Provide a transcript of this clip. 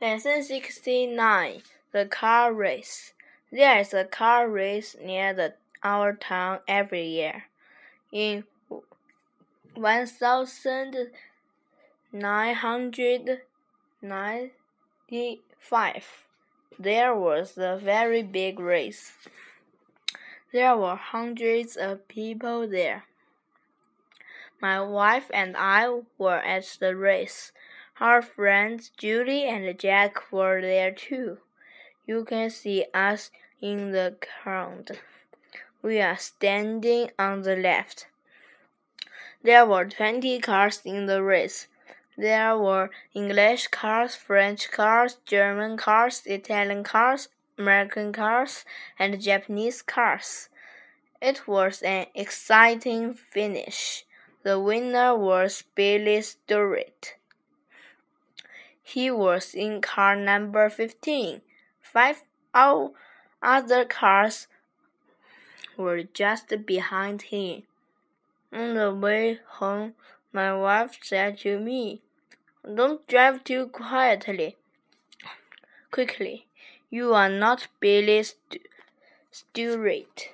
Lesson 69 The Car Race. There is a car race near the, our town every year. In 1995, there was a very big race. There were hundreds of people there. My wife and I were at the race. Our friends Julie and Jack were there too. You can see us in the crowd. We are standing on the left. There were 20 cars in the race. There were English cars, French cars, German cars, Italian cars, American cars, and Japanese cars. It was an exciting finish. The winner was Billy Stewart. He was in car number 15. Five other cars were just behind him. On the way home, my wife said to me, Don't drive too quietly. Quickly. You are not Billy St Stewart.